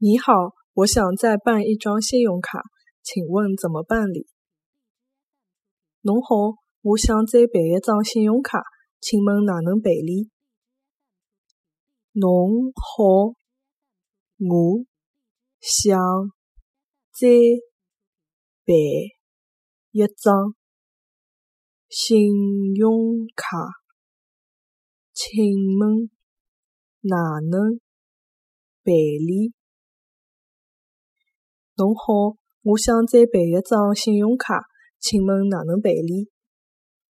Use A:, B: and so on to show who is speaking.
A: 你好，我想再办一张信用卡，请问怎么办理？
B: 侬好，我想再办一张信用卡，请问哪能办理？
A: 侬好，我想再办一张信用卡，请问哪能办理？
B: 侬好，我想再办一张信用卡，请问哪能办理？